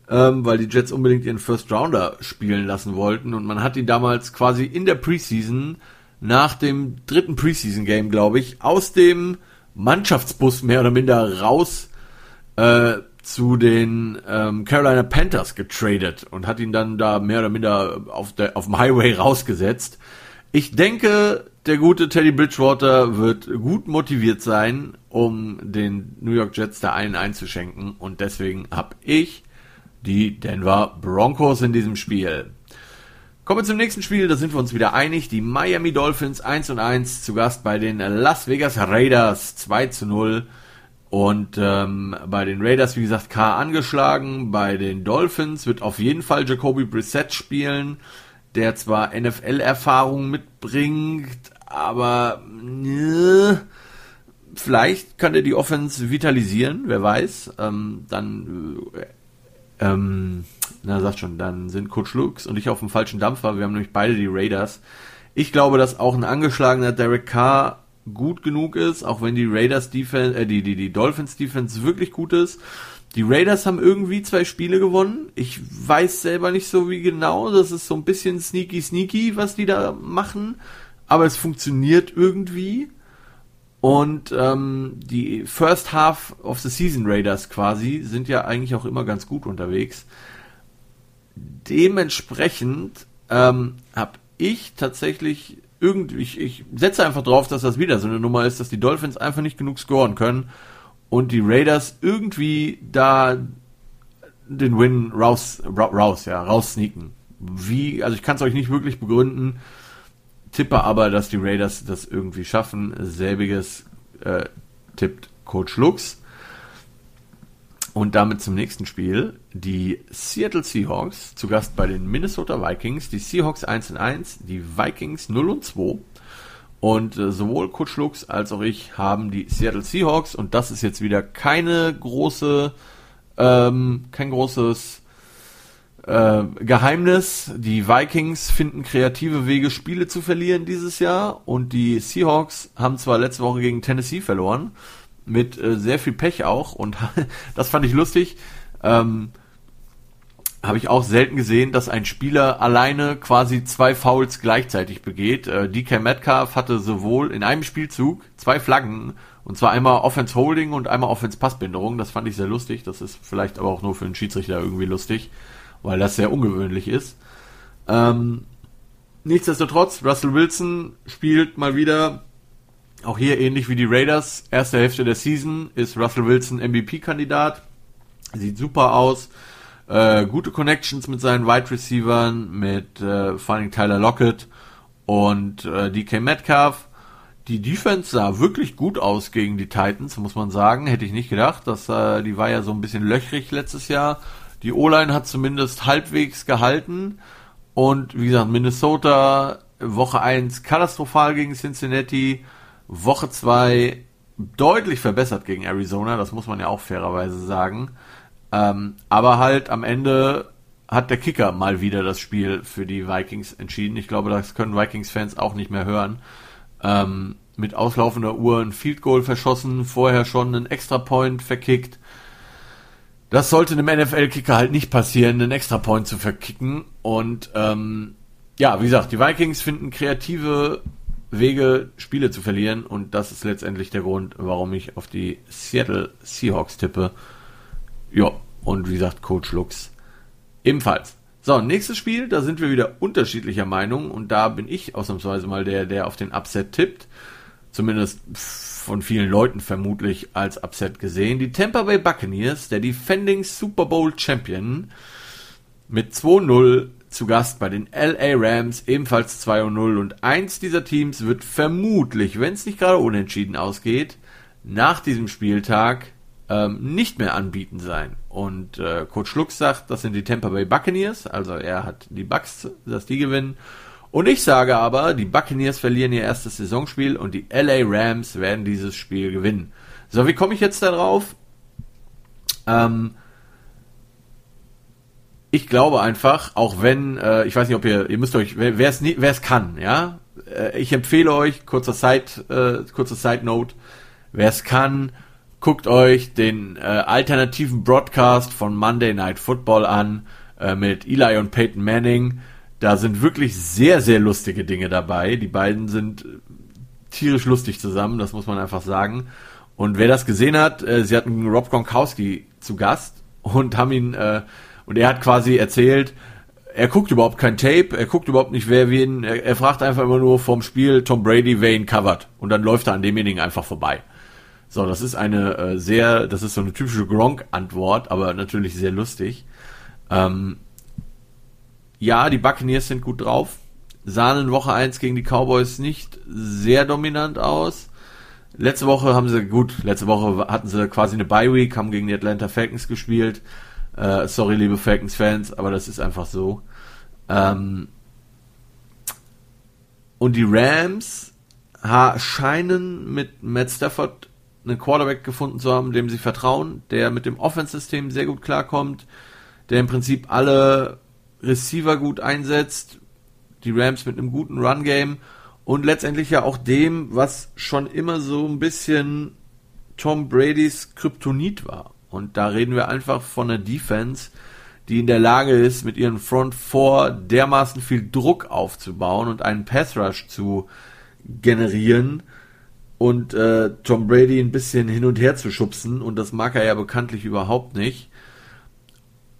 ähm, weil die Jets unbedingt ihren First Rounder spielen lassen wollten und man hat ihn damals quasi in der Preseason nach dem dritten Preseason Game, glaube ich, aus dem Mannschaftsbus mehr oder minder raus äh, zu den ähm, Carolina Panthers getradet und hat ihn dann da mehr oder minder auf, der, auf dem Highway rausgesetzt. Ich denke, der gute Teddy Bridgewater wird gut motiviert sein, um den New York Jets da einen einzuschenken. Und deswegen habe ich die Denver Broncos in diesem Spiel. Kommen wir zum nächsten Spiel, da sind wir uns wieder einig. Die Miami Dolphins 1 und 1 zu Gast bei den Las Vegas Raiders 2 zu 0. Und ähm, bei den Raiders, wie gesagt, K angeschlagen. Bei den Dolphins wird auf jeden Fall Jacoby Brissett spielen, der zwar NFL-Erfahrung mitbringt, aber ne, vielleicht kann er die Offense vitalisieren, wer weiß. Ähm, dann, äh, ähm, na, sagt schon, dann sind Coach Lux und ich auf dem falschen Dampfer. Wir haben nämlich beide die Raiders. Ich glaube, dass auch ein angeschlagener Derek Carr gut genug ist, auch wenn die Raiders Defense, äh, die, die, die Dolphins Defense wirklich gut ist. Die Raiders haben irgendwie zwei Spiele gewonnen. Ich weiß selber nicht so wie genau. Das ist so ein bisschen sneaky sneaky, was die da machen. Aber es funktioniert irgendwie. Und ähm, die First Half of the Season Raiders quasi sind ja eigentlich auch immer ganz gut unterwegs. Dementsprechend ähm, habe ich tatsächlich irgendwie, ich, ich setze einfach drauf, dass das wieder so eine Nummer ist, dass die Dolphins einfach nicht genug scoren können und die Raiders irgendwie da den Win raus, raus, ja, raus sneaken. Wie, also ich kann es euch nicht wirklich begründen tippe aber, dass die Raiders das irgendwie schaffen. Selbiges äh, tippt Coach Lux. Und damit zum nächsten Spiel. Die Seattle Seahawks zu Gast bei den Minnesota Vikings. Die Seahawks 1 und 1, die Vikings 0 und 2. Und äh, sowohl Coach Lux als auch ich haben die Seattle Seahawks. Und das ist jetzt wieder keine große, ähm, kein großes äh, Geheimnis, die Vikings finden kreative Wege, Spiele zu verlieren dieses Jahr und die Seahawks haben zwar letzte Woche gegen Tennessee verloren, mit äh, sehr viel Pech auch und das fand ich lustig. Ähm, habe ich auch selten gesehen, dass ein Spieler alleine quasi zwei Fouls gleichzeitig begeht. Äh, DK Metcalf hatte sowohl in einem Spielzug zwei Flaggen und zwar einmal Offense Holding und einmal Offense Passbinderung. Das fand ich sehr lustig. Das ist vielleicht aber auch nur für einen Schiedsrichter irgendwie lustig weil das sehr ungewöhnlich ist. Ähm, nichtsdestotrotz, Russell Wilson spielt mal wieder, auch hier ähnlich wie die Raiders, erste Hälfte der Season ist Russell Wilson MVP-Kandidat. Sieht super aus. Äh, gute Connections mit seinen Wide Receivern, mit äh, vor allem Tyler Lockett und äh, DK Metcalf. Die Defense sah wirklich gut aus gegen die Titans, muss man sagen. Hätte ich nicht gedacht. Das, äh, die war ja so ein bisschen löchrig letztes Jahr. Die O-Line hat zumindest halbwegs gehalten. Und wie gesagt, Minnesota Woche 1 katastrophal gegen Cincinnati. Woche 2 deutlich verbessert gegen Arizona. Das muss man ja auch fairerweise sagen. Ähm, aber halt am Ende hat der Kicker mal wieder das Spiel für die Vikings entschieden. Ich glaube, das können Vikings-Fans auch nicht mehr hören. Ähm, mit auslaufender Uhr ein Field Goal verschossen, vorher schon einen Extra Point verkickt. Das sollte einem NFL-Kicker halt nicht passieren, einen Extra Point zu verkicken. Und ähm, ja, wie gesagt, die Vikings finden kreative Wege, Spiele zu verlieren. Und das ist letztendlich der Grund, warum ich auf die Seattle Seahawks tippe. Ja, und wie gesagt, Coach Lux ebenfalls. So, nächstes Spiel, da sind wir wieder unterschiedlicher Meinung und da bin ich ausnahmsweise mal der, der auf den Upset tippt. Zumindest von vielen Leuten vermutlich als Upset gesehen. Die Tampa Bay Buccaneers, der Defending Super Bowl Champion, mit 2-0 zu Gast bei den LA Rams, ebenfalls 2-0 und eins dieser Teams wird vermutlich, wenn es nicht gerade unentschieden ausgeht, nach diesem Spieltag ähm, nicht mehr anbieten sein. Und äh, Coach Lux sagt, das sind die Tampa Bay Buccaneers, also er hat die Bucks, dass die gewinnen. Und ich sage aber, die Buccaneers verlieren ihr erstes Saisonspiel und die LA Rams werden dieses Spiel gewinnen. So, wie komme ich jetzt darauf? Ähm, ich glaube einfach, auch wenn, äh, ich weiß nicht, ob ihr, ihr müsst euch, wer es wer es kann, ja, äh, ich empfehle euch, kurzer Side, äh, kurzer Side Note, wer es kann, guckt euch den äh, alternativen Broadcast von Monday Night Football an äh, mit Eli und Peyton Manning. Da sind wirklich sehr, sehr lustige Dinge dabei. Die beiden sind tierisch lustig zusammen, das muss man einfach sagen. Und wer das gesehen hat, äh, sie hatten Rob Gronkowski zu Gast und haben ihn, äh, und er hat quasi erzählt, er guckt überhaupt kein Tape, er guckt überhaupt nicht, wer wen, er, er fragt einfach immer nur vom Spiel Tom Brady, wer ihn covert. Und dann läuft er an demjenigen einfach vorbei. So, das ist eine äh, sehr, das ist so eine typische Gronk-Antwort, aber natürlich sehr lustig. Ähm, ja, die Buccaneers sind gut drauf. Sahen in Woche 1 gegen die Cowboys nicht sehr dominant aus. Letzte Woche haben sie, gut, letzte Woche hatten sie quasi eine Bye-Week, haben gegen die Atlanta Falcons gespielt. Äh, sorry, liebe Falcons-Fans, aber das ist einfach so. Ähm, und die Rams scheinen mit Matt Stafford einen Quarterback gefunden zu haben, dem sie vertrauen, der mit dem Offense-System sehr gut klarkommt, der im Prinzip alle Receiver gut einsetzt, die Rams mit einem guten Run-Game und letztendlich ja auch dem, was schon immer so ein bisschen Tom Bradys Kryptonit war. Und da reden wir einfach von einer Defense, die in der Lage ist, mit ihren Front Four dermaßen viel Druck aufzubauen und einen Pass Rush zu generieren, und äh, Tom Brady ein bisschen hin und her zu schubsen und das mag er ja bekanntlich überhaupt nicht.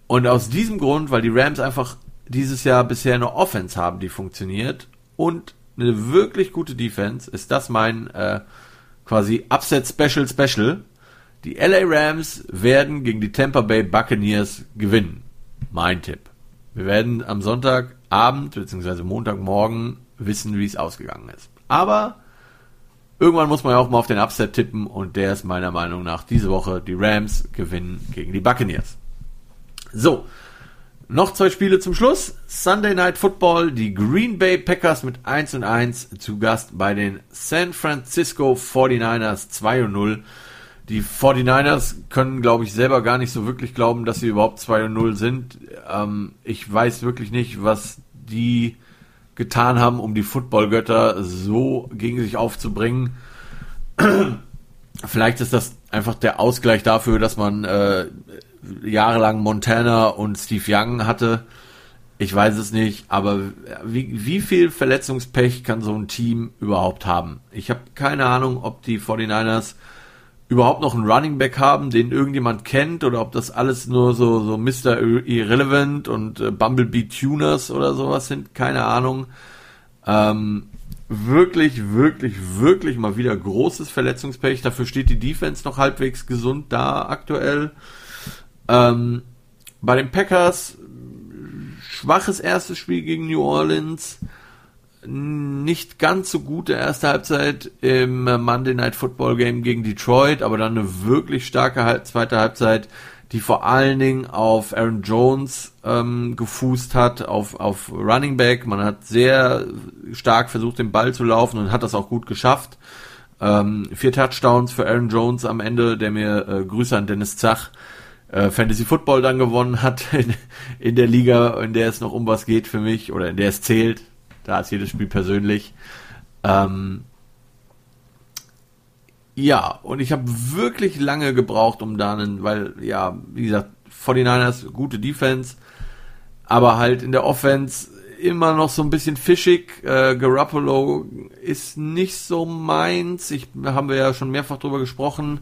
Und aus diesem Grund, weil die Rams einfach dieses Jahr bisher eine Offense haben, die funktioniert und eine wirklich gute Defense, ist das mein äh, quasi Upset Special Special. Die LA Rams werden gegen die Tampa Bay Buccaneers gewinnen. Mein Tipp. Wir werden am Sonntagabend bzw. Montagmorgen wissen, wie es ausgegangen ist. Aber Irgendwann muss man ja auch mal auf den Upset tippen und der ist meiner Meinung nach diese Woche die Rams gewinnen gegen die Buccaneers. So, noch zwei Spiele zum Schluss. Sunday Night Football, die Green Bay Packers mit 1 und 1 zu Gast bei den San Francisco 49ers 2 und 0. Die 49ers können, glaube ich, selber gar nicht so wirklich glauben, dass sie überhaupt 2 und 0 sind. Ähm, ich weiß wirklich nicht, was die getan haben, um die Footballgötter so gegen sich aufzubringen. Vielleicht ist das einfach der Ausgleich dafür, dass man äh, jahrelang Montana und Steve Young hatte. Ich weiß es nicht, aber wie, wie viel Verletzungspech kann so ein Team überhaupt haben? Ich habe keine Ahnung, ob die 49ers überhaupt noch einen Running Back haben, den irgendjemand kennt, oder ob das alles nur so, so Mr. Irrelevant und äh, Bumblebee Tuners oder sowas sind, keine Ahnung. Ähm, wirklich, wirklich, wirklich mal wieder großes Verletzungspech. Dafür steht die Defense noch halbwegs gesund da aktuell. Ähm, bei den Packers schwaches erstes Spiel gegen New Orleans, nicht ganz so gute erste Halbzeit im Monday Night Football Game gegen Detroit, aber dann eine wirklich starke zweite Halbzeit, die vor allen Dingen auf Aaron Jones ähm, gefußt hat, auf, auf Running Back. Man hat sehr stark versucht, den Ball zu laufen und hat das auch gut geschafft. Ähm, vier Touchdowns für Aaron Jones am Ende, der mir äh, Grüße an Dennis Zach äh, Fantasy Football dann gewonnen hat in, in der Liga, in der es noch um was geht für mich oder in der es zählt. Da ist jedes Spiel persönlich. Ähm, ja, und ich habe wirklich lange gebraucht, um da einen, weil, ja, wie gesagt, 49ers, gute Defense, aber halt in der Offense immer noch so ein bisschen fischig. Äh, Garoppolo ist nicht so meins. Ich haben wir ja schon mehrfach drüber gesprochen.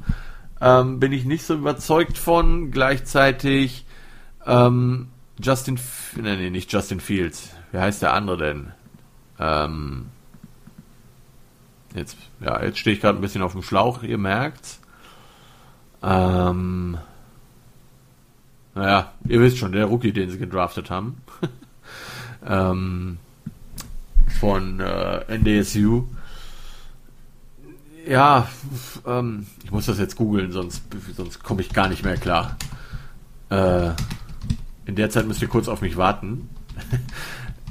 Ähm, bin ich nicht so überzeugt von. Gleichzeitig ähm, Justin, nee, nee, nicht Justin Fields. Wie heißt der andere denn? Ähm, jetzt, ja, jetzt stehe ich gerade ein bisschen auf dem Schlauch, ihr merkt's. Ähm, naja, ihr wisst schon, der Rookie, den sie gedraftet haben. ähm, von äh, NDSU ja, ähm, ich muss das jetzt googeln, sonst, sonst komme ich gar nicht mehr klar. Äh, in der Zeit müsst ihr kurz auf mich warten.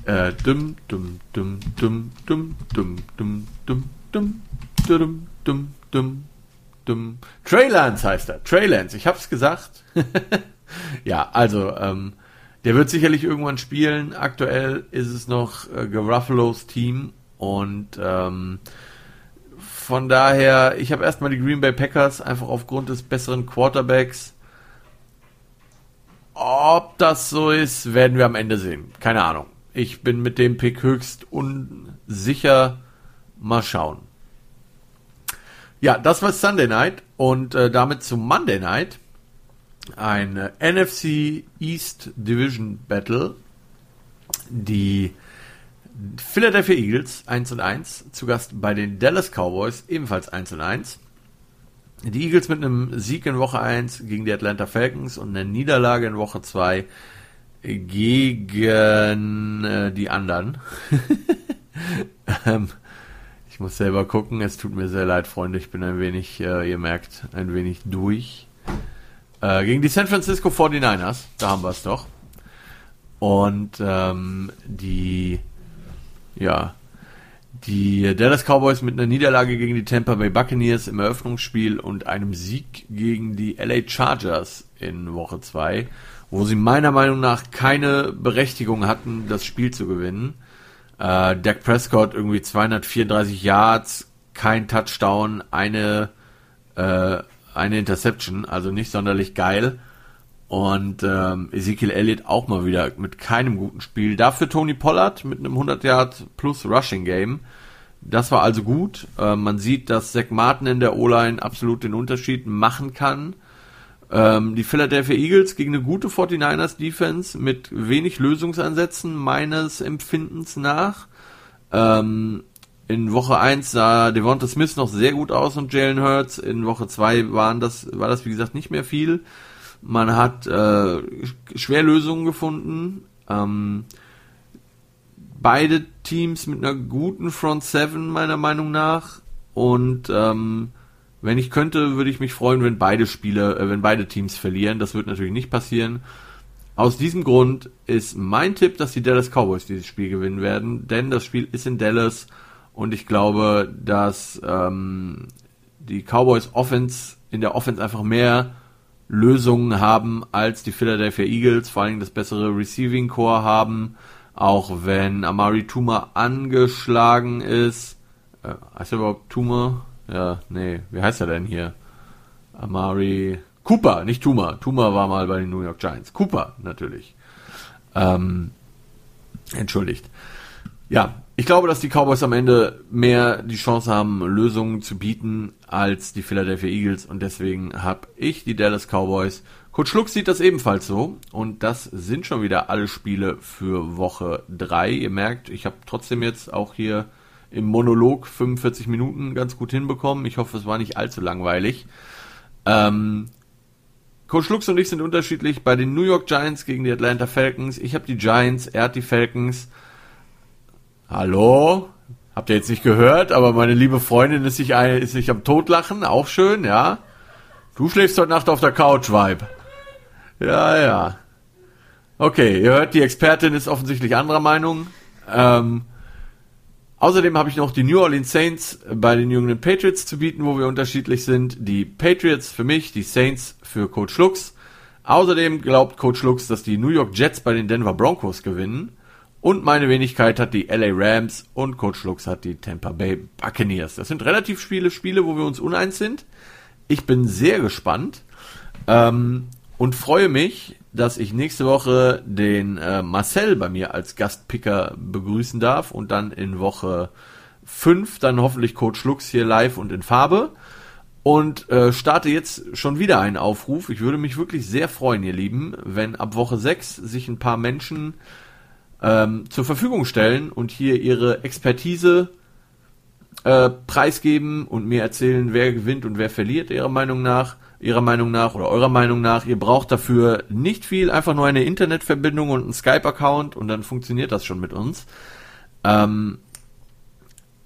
äh, dum, dum, dum, dum, dum, dum, dum, dum, dum, dum, dum, dum, dum. Traylance heißt er. Traylance, ich hab's gesagt. ja, also, ähm, der wird sicherlich irgendwann spielen. Aktuell ist es noch äh, Garuffalos Team und ähm, von daher, ich habe erstmal die Green Bay Packers einfach aufgrund des besseren Quarterbacks. Ob das so ist, werden wir am Ende sehen. Keine Ahnung. Ich bin mit dem Pick höchst unsicher. Mal schauen. Ja, das war Sunday Night und äh, damit zum Monday Night. Ein äh, NFC East Division Battle. Die Philadelphia Eagles 1 und 1, zu Gast bei den Dallas Cowboys ebenfalls 1 und 1. Die Eagles mit einem Sieg in Woche 1 gegen die Atlanta Falcons und einer Niederlage in Woche 2 gegen äh, die anderen. ähm, ich muss selber gucken, es tut mir sehr leid, Freunde, ich bin ein wenig, äh, ihr merkt, ein wenig durch. Äh, gegen die San Francisco 49ers, da haben wir es doch. Und ähm, die ja, die Dallas Cowboys mit einer Niederlage gegen die Tampa Bay Buccaneers im Eröffnungsspiel und einem Sieg gegen die LA Chargers in Woche 2, wo sie meiner Meinung nach keine Berechtigung hatten, das Spiel zu gewinnen. Äh, Dak Prescott irgendwie 234 Yards, kein Touchdown, eine, äh, eine Interception, also nicht sonderlich geil. Und ähm, Ezekiel Elliott auch mal wieder mit keinem guten Spiel. Dafür Tony Pollard mit einem 100 Yard plus Rushing Game. Das war also gut. Äh, man sieht, dass Zach Martin in der O-Line absolut den Unterschied machen kann. Ähm, die Philadelphia Eagles gegen eine gute 49ers Defense mit wenig Lösungsansätzen meines Empfindens nach. Ähm, in Woche 1 sah Devonta Smith noch sehr gut aus und Jalen Hurts. In Woche 2 waren das, war das wie gesagt nicht mehr viel. Man hat äh, schwer Lösungen gefunden. Ähm, beide Teams mit einer guten Front Seven meiner Meinung nach. Und ähm, wenn ich könnte, würde ich mich freuen, wenn beide Spiele, äh, wenn beide Teams verlieren. Das wird natürlich nicht passieren. Aus diesem Grund ist mein Tipp, dass die Dallas Cowboys dieses Spiel gewinnen werden, denn das Spiel ist in Dallas und ich glaube, dass ähm, die Cowboys Offense in der Offense einfach mehr Lösungen haben als die Philadelphia Eagles, vor allem das bessere Receiving Core haben, auch wenn Amari Tuma angeschlagen ist. Äh, heißt er überhaupt Tuma? Ja, nee, wie heißt er denn hier? Amari Cooper, nicht Tuma. Tuma war mal bei den New York Giants. Cooper, natürlich. Ähm, entschuldigt. Ja, ich glaube, dass die Cowboys am Ende mehr die Chance haben, Lösungen zu bieten als die Philadelphia Eagles und deswegen habe ich die Dallas Cowboys. Coach Schluck sieht das ebenfalls so und das sind schon wieder alle Spiele für Woche 3. Ihr merkt, ich habe trotzdem jetzt auch hier im Monolog 45 Minuten ganz gut hinbekommen. Ich hoffe, es war nicht allzu langweilig. Ähm, Coach Lux und ich sind unterschiedlich bei den New York Giants gegen die Atlanta Falcons. Ich habe die Giants, er hat die Falcons. Hallo? Habt ihr jetzt nicht gehört, aber meine liebe Freundin ist sich, ein, ist sich am Totlachen, auch schön, ja. Du schläfst heute Nacht auf der Couch, Vibe. Ja, ja. Okay, ihr hört, die Expertin ist offensichtlich anderer Meinung. Ähm, außerdem habe ich noch die New Orleans Saints bei den jungen Patriots zu bieten, wo wir unterschiedlich sind. Die Patriots für mich, die Saints für Coach Lux. Außerdem glaubt Coach Lux, dass die New York Jets bei den Denver Broncos gewinnen. Und meine Wenigkeit hat die LA Rams und Coach Lux hat die Tampa Bay Buccaneers. Das sind relativ viele Spiele, wo wir uns uneins sind. Ich bin sehr gespannt ähm, und freue mich, dass ich nächste Woche den äh, Marcel bei mir als Gastpicker begrüßen darf und dann in Woche 5 dann hoffentlich Coach Lux hier live und in Farbe. Und äh, starte jetzt schon wieder einen Aufruf. Ich würde mich wirklich sehr freuen, ihr Lieben, wenn ab Woche 6 sich ein paar Menschen ähm, zur Verfügung stellen und hier ihre Expertise äh, preisgeben und mir erzählen, wer gewinnt und wer verliert, ihrer Meinung nach, ihrer Meinung nach oder eurer Meinung nach. Ihr braucht dafür nicht viel, einfach nur eine Internetverbindung und einen Skype-Account und dann funktioniert das schon mit uns. Ähm,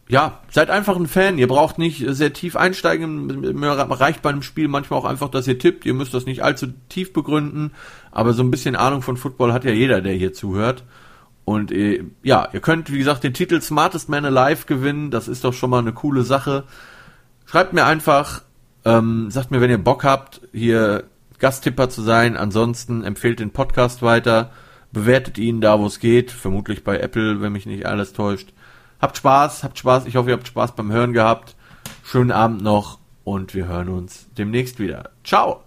ja, seid einfach ein Fan. Ihr braucht nicht sehr tief einsteigen. Reicht bei einem Spiel manchmal auch einfach, dass ihr tippt. Ihr müsst das nicht allzu tief begründen. Aber so ein bisschen Ahnung von Football hat ja jeder, der hier zuhört. Und äh, ja, ihr könnt, wie gesagt, den Titel Smartest Man Alive gewinnen. Das ist doch schon mal eine coole Sache. Schreibt mir einfach, ähm, sagt mir, wenn ihr Bock habt, hier Gasttipper zu sein. Ansonsten empfehlt den Podcast weiter. Bewertet ihn da, wo es geht. Vermutlich bei Apple, wenn mich nicht alles täuscht. Habt Spaß, habt Spaß. Ich hoffe, ihr habt Spaß beim Hören gehabt. Schönen Abend noch und wir hören uns demnächst wieder. Ciao!